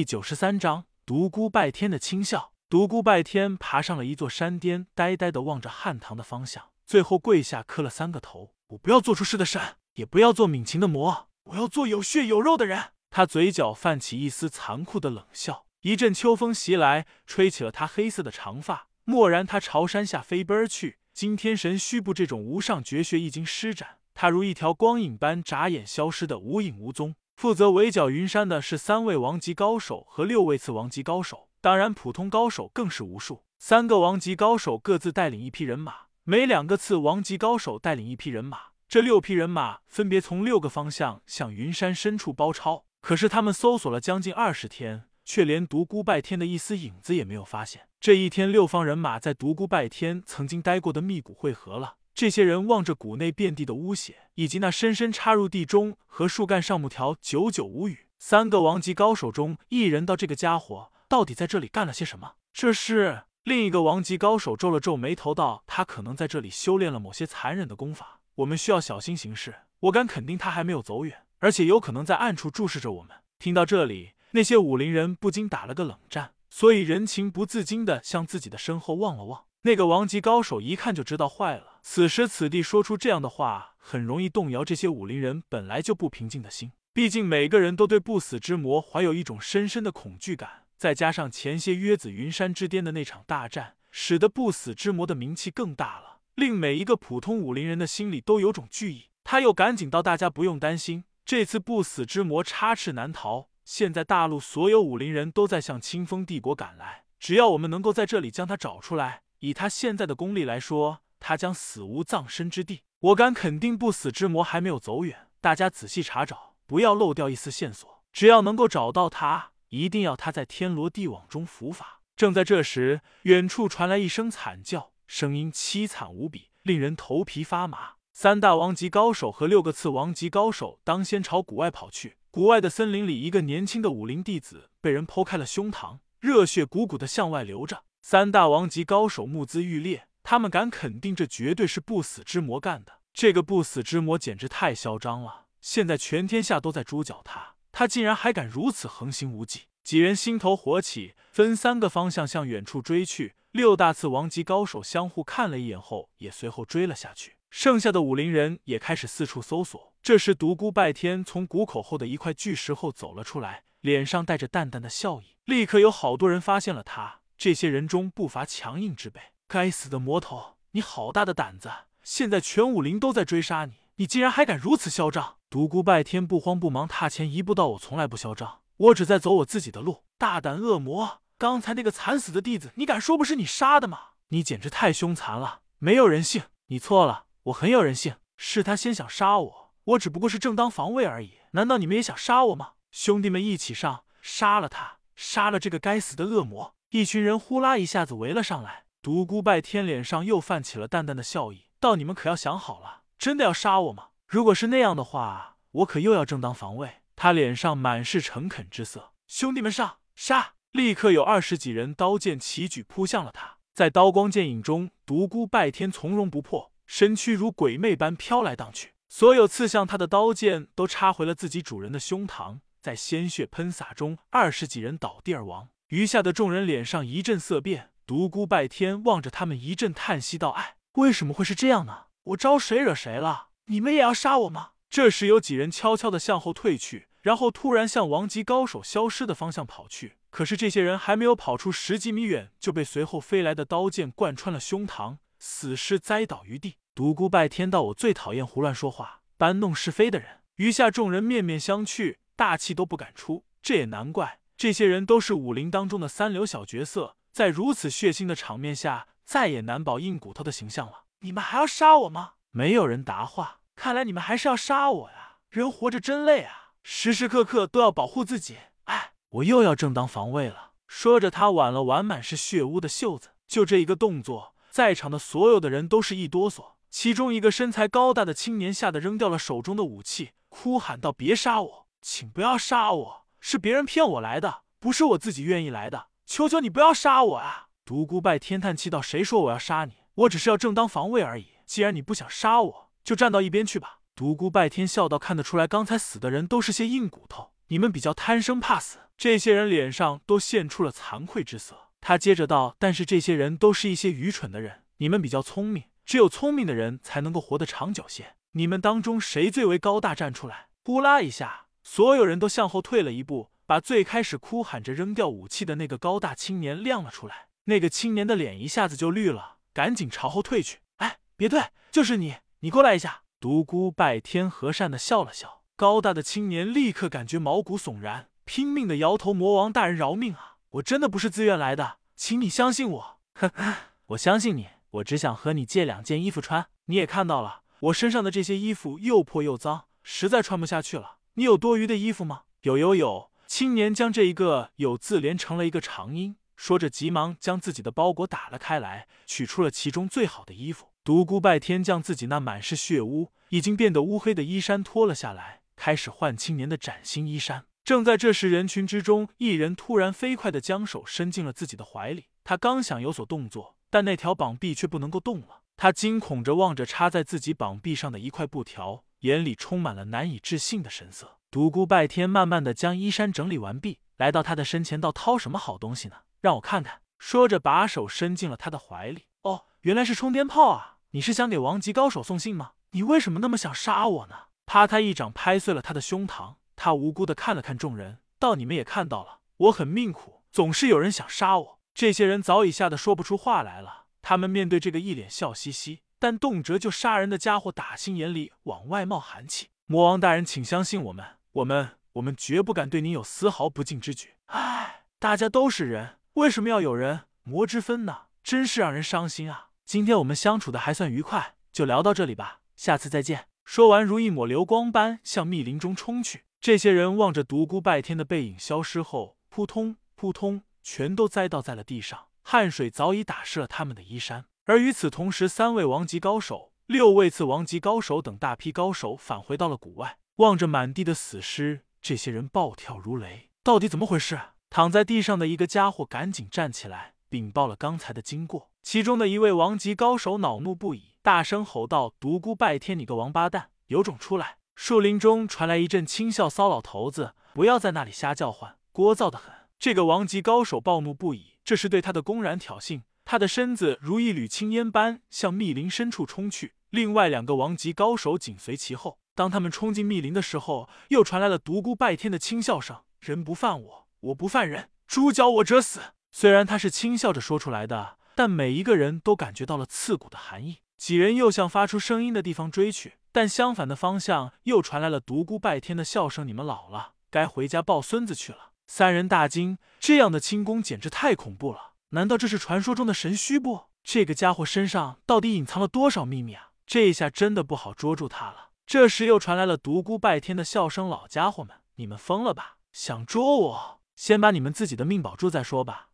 第九十三章独孤拜天的轻笑。独孤拜天爬上了一座山巅，呆呆的望着汉唐的方向，最后跪下磕了三个头。我不要做出事的神，也不要做敏情的魔，我要做有血有肉的人。他嘴角泛起一丝残酷的冷笑。一阵秋风袭来，吹起了他黑色的长发。蓦然，他朝山下飞奔而去。金天神虚步这种无上绝学一经施展，他如一条光影般眨眼消失的无影无踪。负责围剿云山的是三位王级高手和六位次王级高手，当然普通高手更是无数。三个王级高手各自带领一批人马，每两个次王级高手带领一批人马。这六匹人马分别从六个方向向云山深处包抄。可是他们搜索了将近二十天，却连独孤拜天的一丝影子也没有发现。这一天，六方人马在独孤拜天曾经待过的密谷汇合了。这些人望着谷内遍地的污血，以及那深深插入地中和树干上木条，久久无语。三个王级高手中，一人道：“这个家伙到底在这里干了些什么？”这是另一个王级高手皱了皱眉头道：“他可能在这里修炼了某些残忍的功法，我们需要小心行事。我敢肯定，他还没有走远，而且有可能在暗处注视着我们。”听到这里，那些武林人不禁打了个冷战，所以人情不自禁的向自己的身后望了望。那个王级高手一看就知道坏了。此时此地说出这样的话，很容易动摇这些武林人本来就不平静的心。毕竟每个人都对不死之魔怀有一种深深的恐惧感，再加上前些约子云山之巅的那场大战，使得不死之魔的名气更大了，令每一个普通武林人的心里都有种惧意。他又赶紧道：“大家不用担心，这次不死之魔插翅难逃。现在大陆所有武林人都在向清风帝国赶来，只要我们能够在这里将他找出来。”以他现在的功力来说，他将死无葬身之地。我敢肯定，不死之魔还没有走远。大家仔细查找，不要漏掉一丝线索。只要能够找到他，一定要他在天罗地网中伏法。正在这时，远处传来一声惨叫，声音凄惨无比，令人头皮发麻。三大王级高手和六个次王级高手当先朝谷外跑去。谷外的森林里，一个年轻的武林弟子被人剖开了胸膛，热血汩汩的向外流着。三大王级高手目眦欲裂，他们敢肯定这绝对是不死之魔干的。这个不死之魔简直太嚣张了，现在全天下都在猪脚他，他竟然还敢如此横行无忌。几人心头火起，分三个方向向远处追去。六大次王级高手相互看了一眼后，也随后追了下去。剩下的武林人也开始四处搜索。这时，独孤拜天从谷口后的一块巨石后走了出来，脸上带着淡淡的笑意。立刻有好多人发现了他。这些人中不乏强硬之辈。该死的魔头，你好大的胆子！现在全武林都在追杀你，你竟然还敢如此嚣张！独孤拜天不慌不忙踏前一步道：“我从来不嚣张，我只在走我自己的路。”大胆恶魔！刚才那个惨死的弟子，你敢说不是你杀的吗？你简直太凶残了，没有人性！你错了，我很有人性，是他先想杀我，我只不过是正当防卫而已。难道你们也想杀我吗？兄弟们一起上，杀了他，杀了这个该死的恶魔！一群人呼啦一下子围了上来，独孤拜天脸上又泛起了淡淡的笑意，道：“你们可要想好了，真的要杀我吗？如果是那样的话，我可又要正当防卫。”他脸上满是诚恳之色。兄弟们上，杀！立刻有二十几人刀剑齐举扑向了他，在刀光剑影中，独孤拜天从容不迫，身躯如鬼魅般飘来荡去，所有刺向他的刀剑都插回了自己主人的胸膛，在鲜血喷洒中，二十几人倒地而亡。余下的众人脸上一阵色变，独孤拜天望着他们一阵叹息道：“哎，为什么会是这样呢？我招谁惹谁了？你们也要杀我吗？”这时有几人悄悄的向后退去，然后突然向王级高手消失的方向跑去。可是这些人还没有跑出十几米远，就被随后飞来的刀剑贯穿了胸膛，死尸栽倒于地。独孤拜天道：“我最讨厌胡乱说话、搬弄是非的人。”余下众人面面相觑，大气都不敢出。这也难怪。这些人都是武林当中的三流小角色，在如此血腥的场面下，再也难保硬骨头的形象了。你们还要杀我吗？没有人答话。看来你们还是要杀我呀！人活着真累啊，时时刻刻都要保护自己。哎，我又要正当防卫了。说着，他挽了挽满是血污的袖子。就这一个动作，在场的所有的人都是一哆嗦。其中一个身材高大的青年吓得扔掉了手中的武器，哭喊道：“别杀我，请不要杀我！”是别人骗我来的，不是我自己愿意来的。求求你不要杀我啊！独孤拜天叹气道：“谁说我要杀你？我只是要正当防卫而已。既然你不想杀我，就站到一边去吧。”独孤拜天笑道：“看得出来，刚才死的人都是些硬骨头。你们比较贪生怕死，这些人脸上都现出了惭愧之色。他接着道：“但是这些人都是一些愚蠢的人，你们比较聪明，只有聪明的人才能够活得长久些。你们当中谁最为高大？站出来！”呼啦一下，所有人都向后退了一步，把最开始哭喊着扔掉武器的那个高大青年亮了出来。那个青年的脸一下子就绿了，赶紧朝后退去。哎，别退，就是你，你过来一下。独孤拜天和善的笑了笑，高大的青年立刻感觉毛骨悚然，拼命的摇头：“魔王大人饶命啊！我真的不是自愿来的，请你相信我。”呵呵，我相信你，我只想和你借两件衣服穿。你也看到了，我身上的这些衣服又破又脏，实在穿不下去了。你有多余的衣服吗？有有有。青年将这一个有字连成了一个长音。说着，急忙将自己的包裹打了开来，取出了其中最好的衣服。独孤拜天将自己那满是血污、已经变得乌黑的衣衫脱了下来，开始换青年的崭新衣衫。正在这时，人群之中，一人突然飞快的将手伸进了自己的怀里。他刚想有所动作，但那条绑臂却不能够动了。他惊恐着望着插在自己绑臂上的一块布条，眼里充满了难以置信的神色。独孤拜天慢慢的将衣衫整理完毕，来到他的身前，道：“掏什么好东西呢？”让我看看，说着把手伸进了他的怀里。哦，原来是充电炮啊！你是想给王级高手送信吗？你为什么那么想杀我呢？啪！他一掌拍碎了他的胸膛。他无辜的看了看众人，道：“你们也看到了，我很命苦，总是有人想杀我。”这些人早已吓得说不出话来了。他们面对这个一脸笑嘻嘻，但动辄就杀人的家伙，打心眼里往外冒寒气。魔王大人，请相信我们，我们，我们绝不敢对您有丝毫不敬之举。唉，大家都是人。为什么要有人魔之分呢？真是让人伤心啊！今天我们相处的还算愉快，就聊到这里吧，下次再见。说完，如一抹流光般向密林中冲去。这些人望着独孤拜天的背影消失后，扑通扑通，全都栽倒在了地上，汗水早已打湿了他们的衣衫。而与此同时，三位王级高手、六位次王级高手等大批高手返回到了谷外，望着满地的死尸，这些人暴跳如雷。到底怎么回事？躺在地上的一个家伙赶紧站起来，禀报了刚才的经过。其中的一位王级高手恼怒不已，大声吼道：“独孤拜天，你个王八蛋，有种出来！”树林中传来一阵轻笑：“骚老头子，不要在那里瞎叫唤，聒噪的很。”这个王级高手暴怒不已，这是对他的公然挑衅。他的身子如一缕青烟般向密林深处冲去，另外两个王级高手紧随其后。当他们冲进密林的时候，又传来了独孤拜天的轻笑声：“人不犯我。”我不犯人，猪脚我者死。虽然他是轻笑着说出来的，但每一个人都感觉到了刺骨的寒意。几人又向发出声音的地方追去，但相反的方向又传来了独孤拜天的笑声：“你们老了，该回家抱孙子去了。”三人大惊，这样的轻功简直太恐怖了！难道这是传说中的神虚不？这个家伙身上到底隐藏了多少秘密啊？这一下真的不好捉住他了。这时又传来了独孤拜天的笑声：“老家伙们，你们疯了吧？想捉我？”先把你们自己的命保住再说吧。